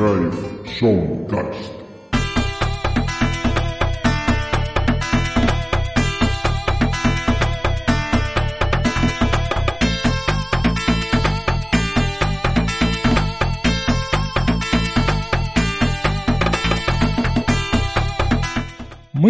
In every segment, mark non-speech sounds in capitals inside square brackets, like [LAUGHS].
Drive Soundcast.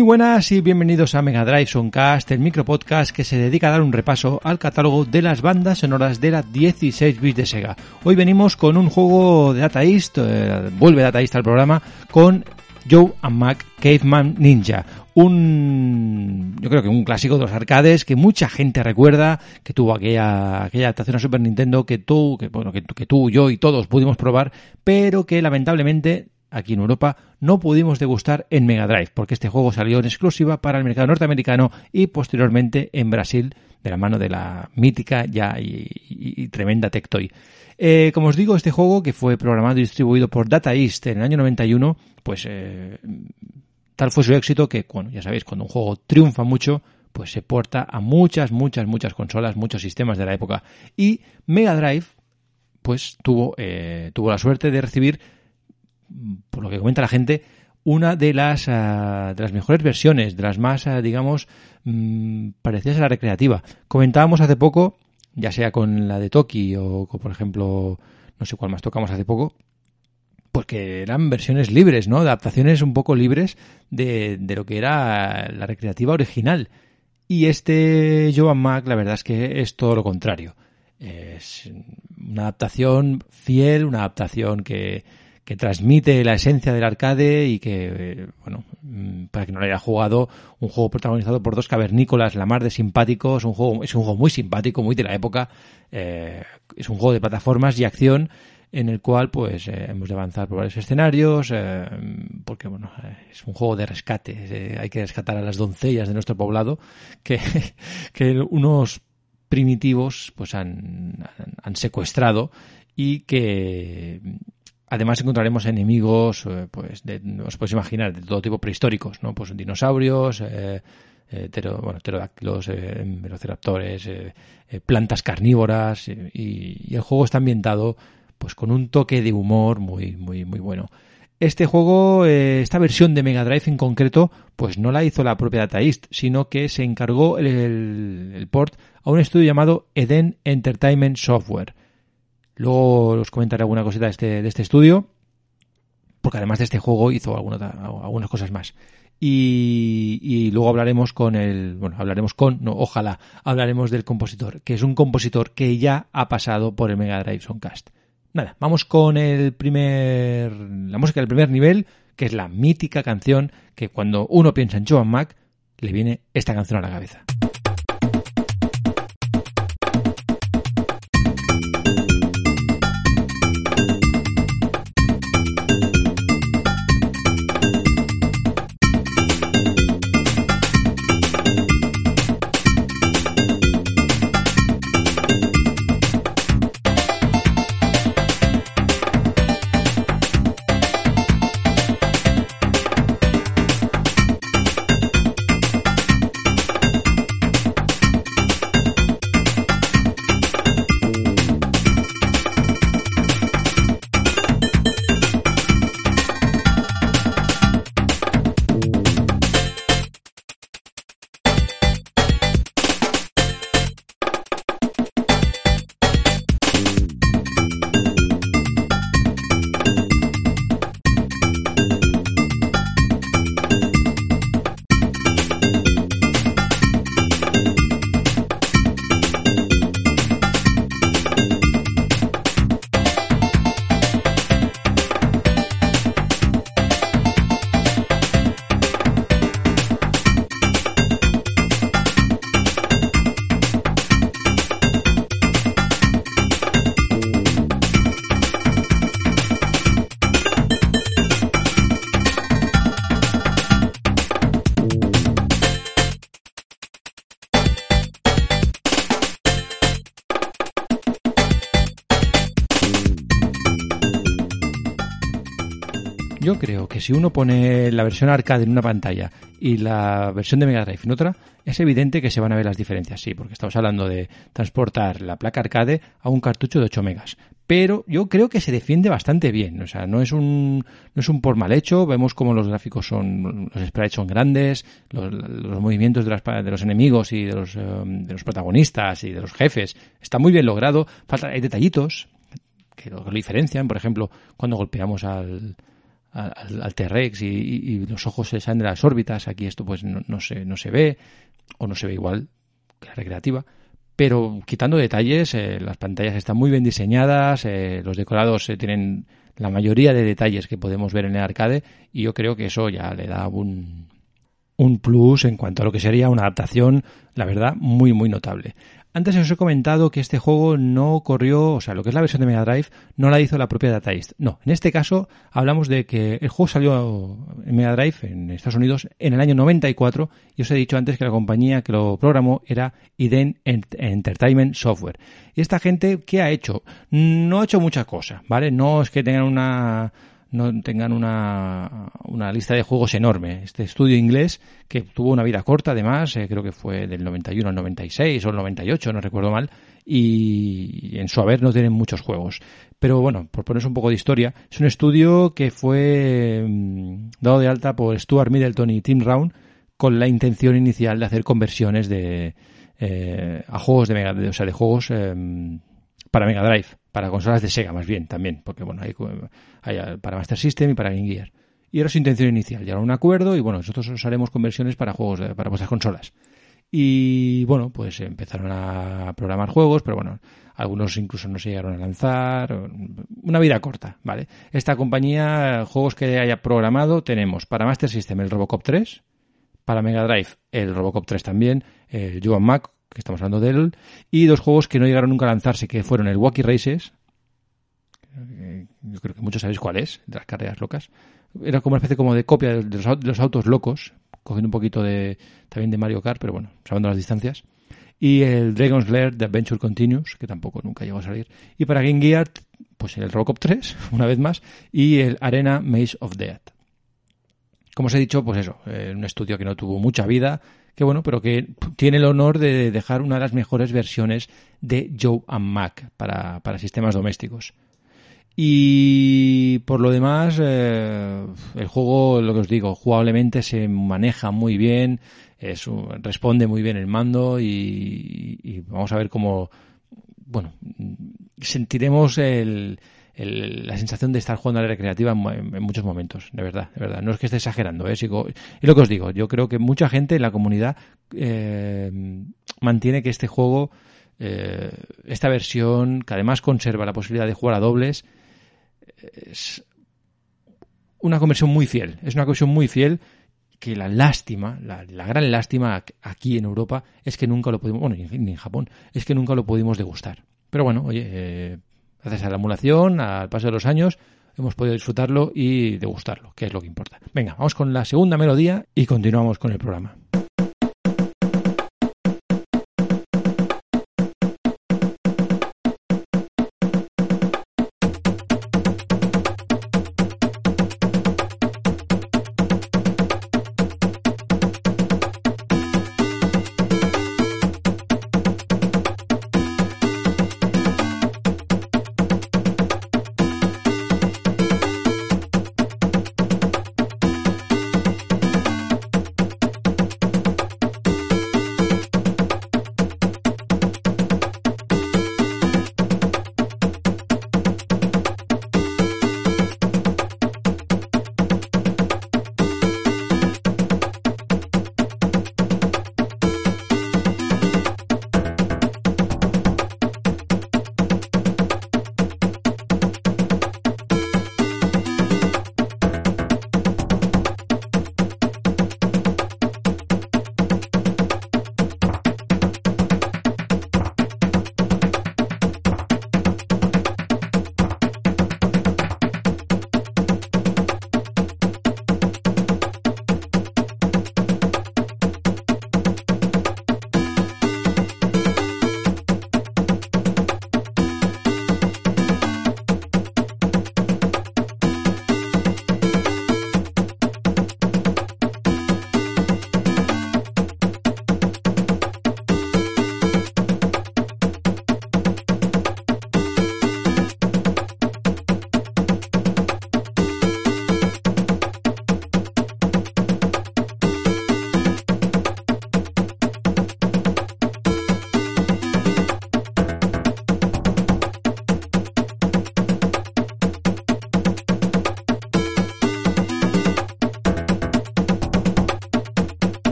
Muy buenas y bienvenidos a Mega Drive Soundcast, el micropodcast que se dedica a dar un repaso al catálogo de las bandas sonoras de la 16 bits de Sega. Hoy venimos con un juego de Data eh, vuelve Data al programa, con Joe and Mac Caveman Ninja. Un, yo creo que un clásico de los arcades que mucha gente recuerda, que tuvo aquella, aquella adaptación a Super Nintendo que tú, que, bueno, que tú, yo y todos pudimos probar, pero que lamentablemente aquí en Europa no pudimos degustar en Mega Drive, porque este juego salió en exclusiva para el mercado norteamericano y posteriormente en Brasil, de la mano de la mítica ya y, tremenda Tectoy. Eh, como os digo, este juego que fue programado y distribuido por Data East en el año 91, pues eh, tal fue su éxito que, bueno, ya sabéis, cuando un juego triunfa mucho, pues se porta a muchas, muchas, muchas consolas, muchos sistemas de la época. Y Mega Drive, pues tuvo, eh, tuvo la suerte de recibir por lo que comenta la gente, una de las, uh, de las mejores versiones, de las más, uh, digamos, mmm, parecidas a la recreativa. Comentábamos hace poco, ya sea con la de Toki o, por ejemplo, no sé cuál más tocamos hace poco, pues que eran versiones libres, ¿no? Adaptaciones un poco libres de, lo que era la recreativa original. Y este Joan Mac, la verdad es que es todo lo contrario. Es una adaptación fiel, una adaptación que, que transmite la esencia del arcade y que, bueno, para que no lo haya jugado, un juego protagonizado por dos cavernícolas, la mar de simpáticos, un juego, es un juego muy simpático, muy de la época, eh, es un juego de plataformas y acción en el cual pues eh, hemos de avanzar por varios escenarios eh, porque bueno es un juego de rescate eh, hay que rescatar a las doncellas de nuestro poblado que, [LAUGHS] que unos primitivos pues han, han secuestrado y que Además encontraremos enemigos, eh, pues, de, os podéis imaginar, de todo tipo prehistóricos, ¿no? Pues dinosaurios, eh, eh, pterodáctilos, eh, velociraptores, eh, plantas carnívoras, y, y, el juego está ambientado, pues, con un toque de humor muy, muy, muy bueno. Este juego, esta versión de Mega Drive en concreto, pues no la hizo la propia Data East, sino que se encargó el, el, el port a un estudio llamado Eden Entertainment Software. Luego os comentaré alguna cosita de este, de este estudio, porque además de este juego hizo alguna, algunas cosas más. Y, y, luego hablaremos con el, bueno, hablaremos con, no, ojalá, hablaremos del compositor, que es un compositor que ya ha pasado por el Mega Drive Soundcast. Nada, vamos con el primer, la música del primer nivel, que es la mítica canción que cuando uno piensa en Joan Mac, le viene esta canción a la cabeza. Si uno pone la versión arcade en una pantalla y la versión de Mega Drive en otra, es evidente que se van a ver las diferencias, sí, porque estamos hablando de transportar la placa arcade a un cartucho de 8 megas. pero yo creo que se defiende bastante bien. O sea, no es un, no es un por mal hecho. Vemos como los gráficos son, los sprites son grandes, los, movimientos de, las, de, los enemigos y de los, eh, de los protagonistas y de los jefes está muy bien logrado. Falta, hay detallitos que lo, diferencian. Por ejemplo, cuando golpeamos al, al, T-Rex y, los ojos se salen de las órbitas, aquí esto pues no, no, se, no se ve, o no se ve igual que la recreativa. Pero quitando detalles, eh, las pantallas están muy bien diseñadas, eh, los decorados eh, tienen la mayoría de detalles que podemos ver en el arcade y yo creo que eso ya le da un, un plus en cuanto a lo que sería una adaptación, la verdad, muy muy notable. Antes os he comentado que este juego no corrió, o sea, lo que es la versión de Mega Drive, no la hizo la propia Data East. No, en este caso hablamos de que el juego salió en Mega Drive en Estados Unidos en el año 94 y os he dicho antes que la compañía que lo programó era Iden Entertainment Software. Y esta gente, ¿qué ha hecho? No ha hecho mucha cosa, ¿vale? No es que tengan una no tengan una, una lista de juegos enorme. Este estudio inglés, que tuvo una vida corta además, eh, creo que fue del 91 al 96 o el 98, no recuerdo mal, y en su haber no tienen muchos juegos. Pero bueno, por ponerse un poco de historia, es un estudio que fue mm, dado de alta por Stuart Middleton y Tim Round con la intención inicial de hacer conversiones de eh, a juegos de Mega, o sea, de juegos em, para Mega Drive, para consolas de Sega más bien también, porque bueno, hay, para Master System y para Game Gear. Y era su intención inicial, llegaron a un acuerdo y bueno, nosotros os haremos conversiones para juegos, para vuestras consolas. Y bueno, pues empezaron a programar juegos, pero bueno, algunos incluso no se llegaron a lanzar. Una vida corta, ¿vale? Esta compañía, juegos que haya programado, tenemos para Master System el Robocop 3, para Mega Drive el Robocop 3 también, el Joan Mac, que estamos hablando de él, y dos juegos que no llegaron nunca a lanzarse, que fueron el Wacky Races, yo creo que muchos sabéis cuál es, de las carreras locas. Era como una especie como de copia de los, autos locos, cogiendo un poquito de también de Mario Kart, pero bueno, salvando las distancias. Y el Dragon's Lair de Adventure Continues, que tampoco nunca llegó a salir. Y para Game Gear, pues el Robocop 3, [LAUGHS] una vez más, y el Arena Maze of Death. Como os he dicho, pues eso, eh, un estudio que no tuvo mucha vida, que bueno, pero que tiene el honor de dejar una de las mejores versiones de Joe and Mac para, para sistemas domésticos. Y por lo demás, eh, el juego, lo que os digo, jugablemente se maneja muy bien, es, responde muy bien el mando y, vamos a ver cómo, bueno, sentiremos el, la sensación de estar jugando a la recreativa en, muchos momentos, de verdad, de verdad. No es que esté exagerando, ¿eh? y lo que os digo, yo creo que mucha gente en la comunidad eh, mantiene que este juego, eh, esta versión, que además conserva la posibilidad de jugar a dobles, es una conversión muy fiel. Es una conversión muy fiel que la lástima, la, gran lástima aquí en Europa es que nunca lo pudimos, bueno, ni en Japón, es que nunca lo pudimos degustar. Pero bueno, oye, eh, gracias a la emulación, al paso de los años, hemos podido disfrutarlo y degustarlo, que es lo que importa. Venga, vamos con la segunda melodía y continuamos con el programa.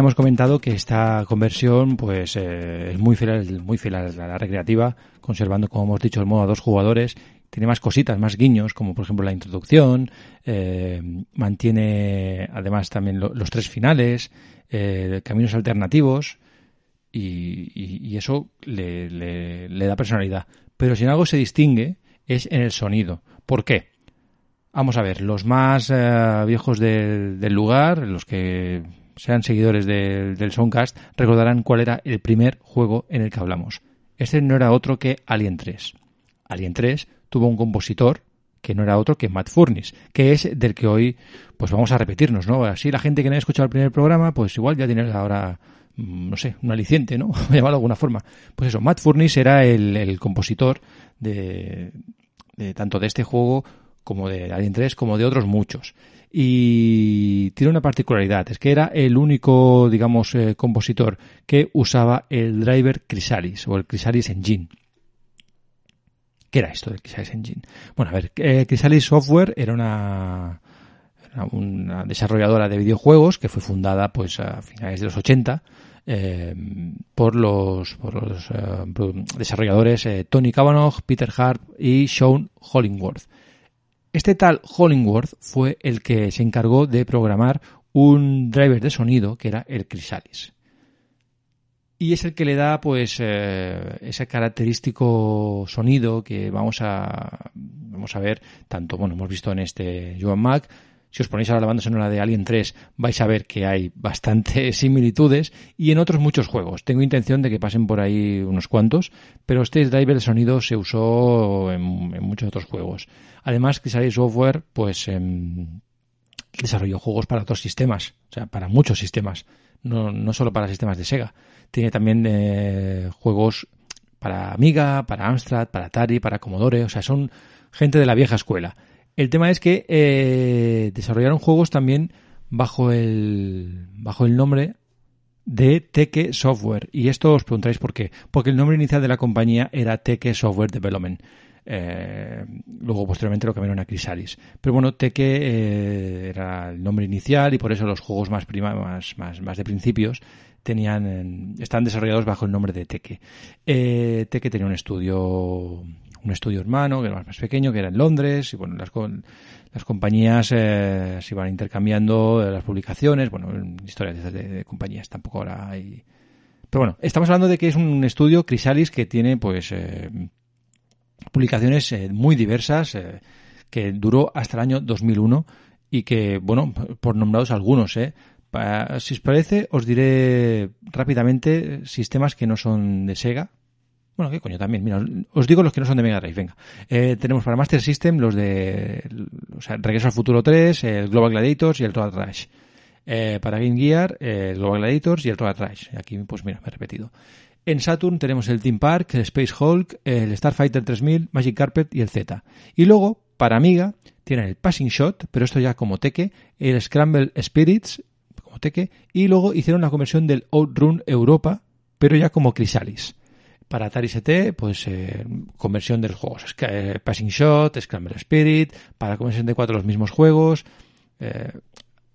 Hemos comentado que esta conversión pues eh, es muy fiel, muy fiel a la recreativa, conservando, como hemos dicho, el modo a dos jugadores. Tiene más cositas, más guiños, como por ejemplo la introducción. Eh, mantiene además también los tres finales, eh, caminos alternativos. Y, eso le, le, da personalidad. Pero si en algo se distingue es en el sonido. ¿Por qué? Vamos a ver, los más viejos del lugar, los que sean seguidores del, del Soundcast, recordarán cuál era el primer juego en el que hablamos. Este no era otro que Alien 3. Alien 3 tuvo un compositor que no era otro que Matt Furnis, que es del que hoy pues vamos a repetirnos, ¿no? Así la gente que no ha escuchado el primer programa, pues igual ya tiene ahora, mm, no sé, un aliciente, ¿no? [LAUGHS] llamarlo de alguna forma. Pues eso, Matt Furnis era el, compositor de, de, tanto de este juego como de Alien 3, como de otros muchos y tiene una particularidad, es que era el único, digamos, eh, compositor que usaba el driver Chrysalis o el Chrysalis Engine. ¿Qué era esto del Chrysalis Engine? Bueno, a ver, eh, Chrysalis Software era una, una desarrolladora de videojuegos que fue fundada pues a finales de los 80 eh, por los, por los desarrolladores Tony Cavanaugh, Peter Harp y Sean Hollingworth. Este tal Hollingworth fue el que se encargó de programar un driver de sonido que era el Chrysalis. Y es el que le da pues eh, ese característico sonido que vamos a vamos a ver tanto bueno hemos visto en este Joan Mac si os ponéis a la banda sonora de Alien 3 vais a ver que hay bastantes [LAUGHS] similitudes y en otros muchos juegos. Tengo intención de que pasen por ahí unos cuantos, pero este driver de sonido se usó en, muchos otros juegos. Además, Chrysalis Software pues em, desarrolló juegos para otros sistemas, o sea, para muchos sistemas, no, no solo para sistemas de Sega. Tiene también eh, juegos para Amiga, para Amstrad, para Atari, para Commodore, o sea, son gente de la vieja escuela. El tema es que eh, desarrollaron juegos también bajo el, bajo el nombre de Teke Software. Y esto os preguntáis por qué. Porque el nombre inicial de la compañía era Teke Software Development. Eh, luego posteriormente lo cambiaron a Chrysalis. Pero bueno, Teke eh, era el nombre inicial y por eso los juegos más, prima, más, más, más de principios tenían, están desarrollados bajo el nombre de Teke. Eh, Teke tenía un estudio un estudio hermano, que era más pequeño, que era en Londres, y bueno, las, las compañías eh, se iban intercambiando las publicaciones, bueno, historias de, compañías tampoco ahora hay... Pero bueno, estamos hablando de que es un estudio Crisalis que tiene pues eh, publicaciones eh, muy diversas, que duró hasta el año 2001 y que, bueno, por nombrados algunos, ¿eh? si os parece, os diré rápidamente sistemas que no son de Sega, bueno, qué coño también. Mira, os digo los que no son de Mega Drive. Venga. Eh, tenemos para Master System los de. O sea, Regreso al Futuro 3, el Global Gladiators y el Total Trash. Eh, para Game Gear, el Global Gladiators y el Total Trash. Aquí, pues mira, me he repetido. En Saturn tenemos el Team Park, el Space Hulk, el Starfighter 3000, Magic Carpet y el Z. Y luego, para Amiga, tienen el Passing Shot, pero esto ya como Teque, el Scramble Spirits, como Teque, y luego hicieron la conversión del Outrun Europa, pero ya como Chrysalis para Atari ST, pues eh, conversión de los juegos. Eh, Passing Shot, Scramble Spirit, para de cuatro los mismos juegos. Eh,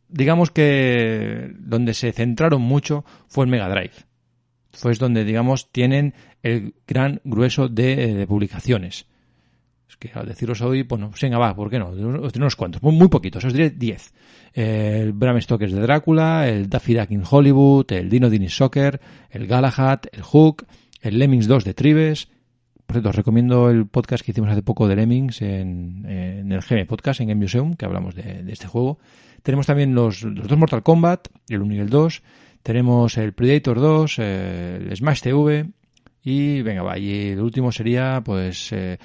digamos que donde se centraron mucho fue en Mega Drive. Fue donde, digamos, tienen el gran grueso de, publicaciones. Es que al deciros hoy, bueno, pues venga, va, ¿por qué no? Os unos cuantos, muy, poquitos, os diré 10. El Bram Stoker's de Drácula, el Daffy Duck in Hollywood, el Dino Dini Soccer, el Galahad, el Hook, el Lemmings 2 de Tribes. Por cierto, os recomiendo el podcast que hicimos hace poco de Lemmings en, el GM Podcast, en Game Museum, que hablamos de, este juego. Tenemos también los, dos Mortal Kombat, el 1 y el 2. Tenemos el Predator 2, el Smash TV. Y venga, va, y el último sería, pues. Eh,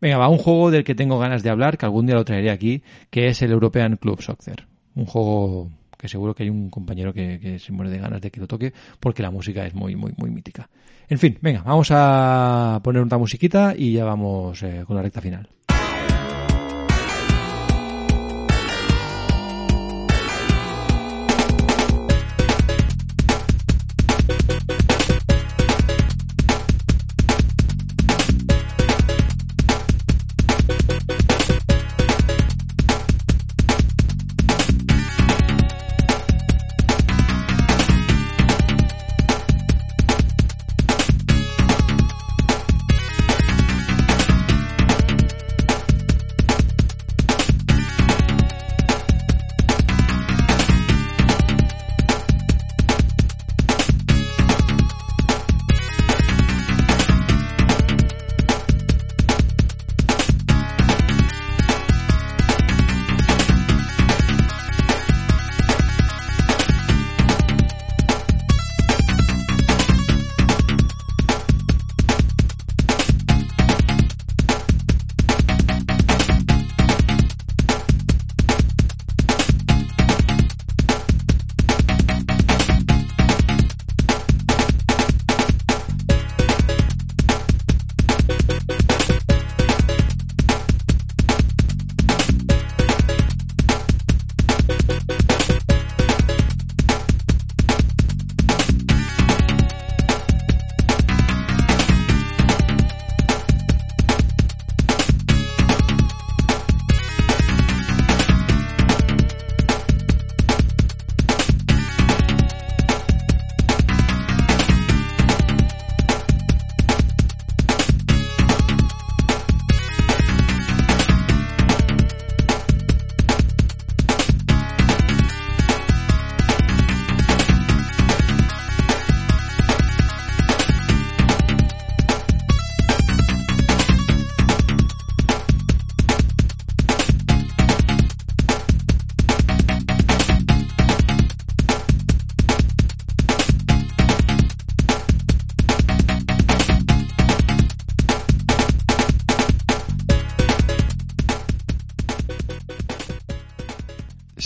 venga, va, un juego del que tengo ganas de hablar, que algún día lo traeré aquí, que es el European Club Soccer. Un juego que seguro que hay un compañero que, se muere de ganas de que lo toque, porque la música es muy, muy, muy mítica. En fin, venga, vamos a poner una musiquita y ya vamos eh, con la recta final.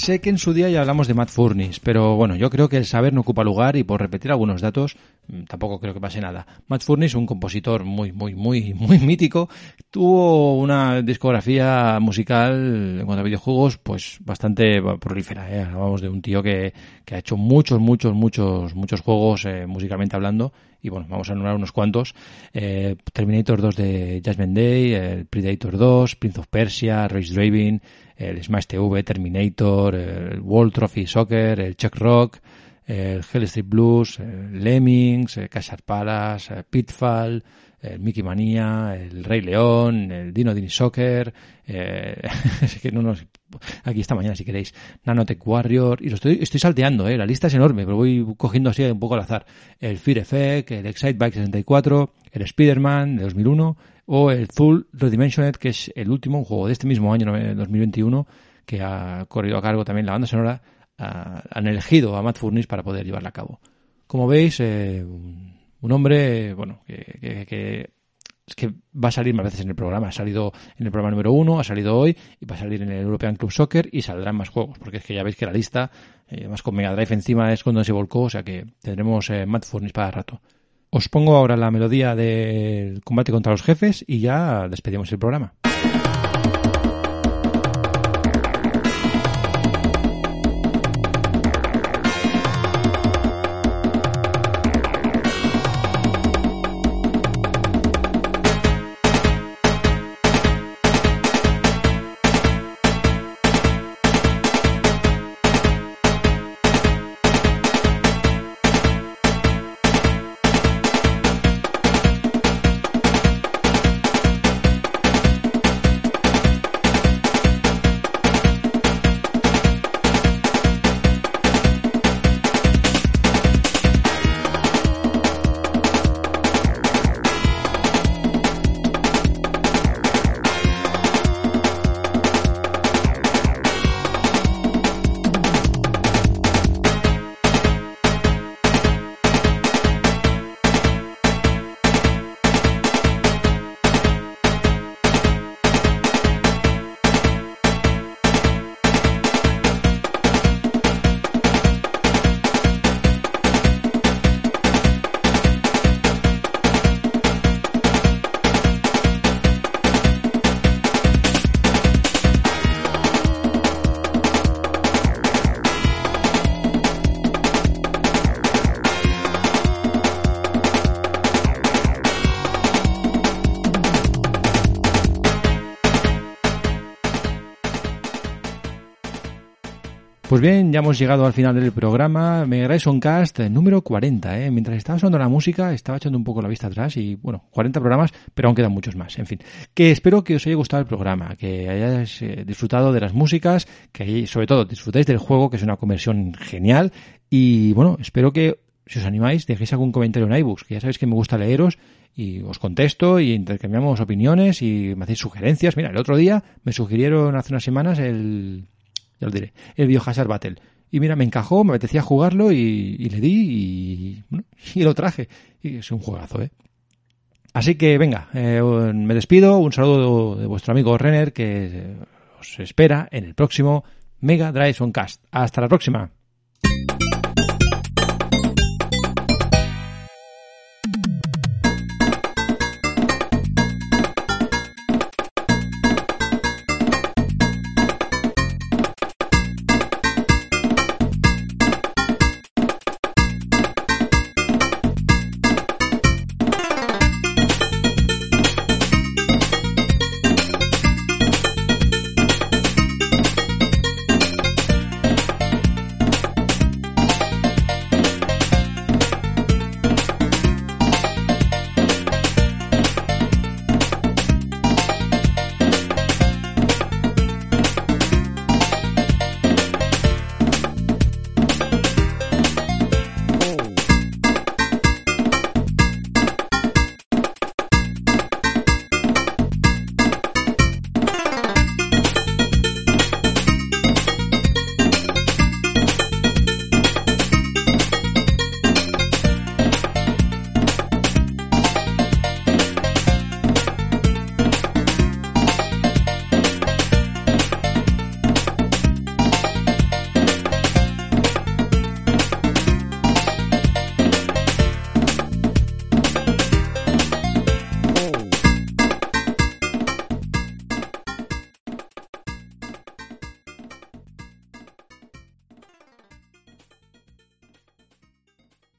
Sé que en su día ya hablamos de Matt Furniss, pero bueno, yo creo que el saber no ocupa lugar y por repetir algunos datos mm, tampoco creo que pase nada. Matt Furniss, un compositor muy, muy, muy, [LAUGHS] muy mítico, tuvo una discografía musical en cuanto a videojuegos pues bastante prolífera. ¿eh? Hablamos de un tío que, que ha hecho muchos, muchos, muchos, muchos juegos eh, musicalmente hablando y bueno, vamos a enumerar unos cuantos. Eh, Terminator 2 de Jasmine Day, el Predator 2, Prince of Persia, Race Driving, el Smash TV, Terminator, el World Trophy Soccer, el Chuck Rock, el Hell Street Blues, el Lemmings, el Casar Palace, Pitfall, el Mickey Manía, el Rey León, el Dino Dini Soccer, eh, [LAUGHS] aquí esta mañana si queréis, Nanotech Warrior, y lo estoy, estoy salteando, eh, la lista es enorme, pero voy cogiendo así un poco al azar. El Fear Effect, el Excite Bike 64, el Spider-Man de 2001, o el Full Redimensioned, que es el último juego de este mismo año, 2021, que ha corrido a cargo también la banda sonora, han elegido a Matt Furniss para poder llevarla a cabo. Como veis, eh, un hombre, bueno, que, que, es que va a salir más veces en el programa. Ha salido en el programa número uno, ha salido hoy, y va a salir en el European Club Soccer y saldrán más juegos, porque es que ya veis que la lista, eh, además con Mega Drive encima es cuando se volcó, o sea que tendremos eh, Matt Furniss para rato. Os pongo ahora la melodía del combate contra los jefes y ya despedimos el programa. Bien, ya hemos llegado al final del programa. Me un Cast número 40. ¿eh? Mientras estaba sonando la música, estaba echando un poco la vista atrás y, bueno, 40 programas, pero aún quedan muchos más. En fin, que espero que os haya gustado el programa, que hayáis eh, disfrutado de las músicas, que sobre todo disfrutéis del juego, que es una conversión genial. Y, bueno, espero que, si os animáis, dejéis algún comentario en iBooks, que ya sabéis que me gusta leeros y os contesto y intercambiamos opiniones y me hacéis sugerencias. Mira, el otro día me sugirieron hace unas semanas el ya lo diré, el Biohazard Battle. Y mira, me encajó, me apetecía jugarlo y, le di [LAUGHS] y, lo traje. Y es un juegazo, ¿eh? Así que venga, eh, me despido. Un saludo de vuestro amigo Renner que os espera en el próximo Mega Drive Cast. Hasta la próxima.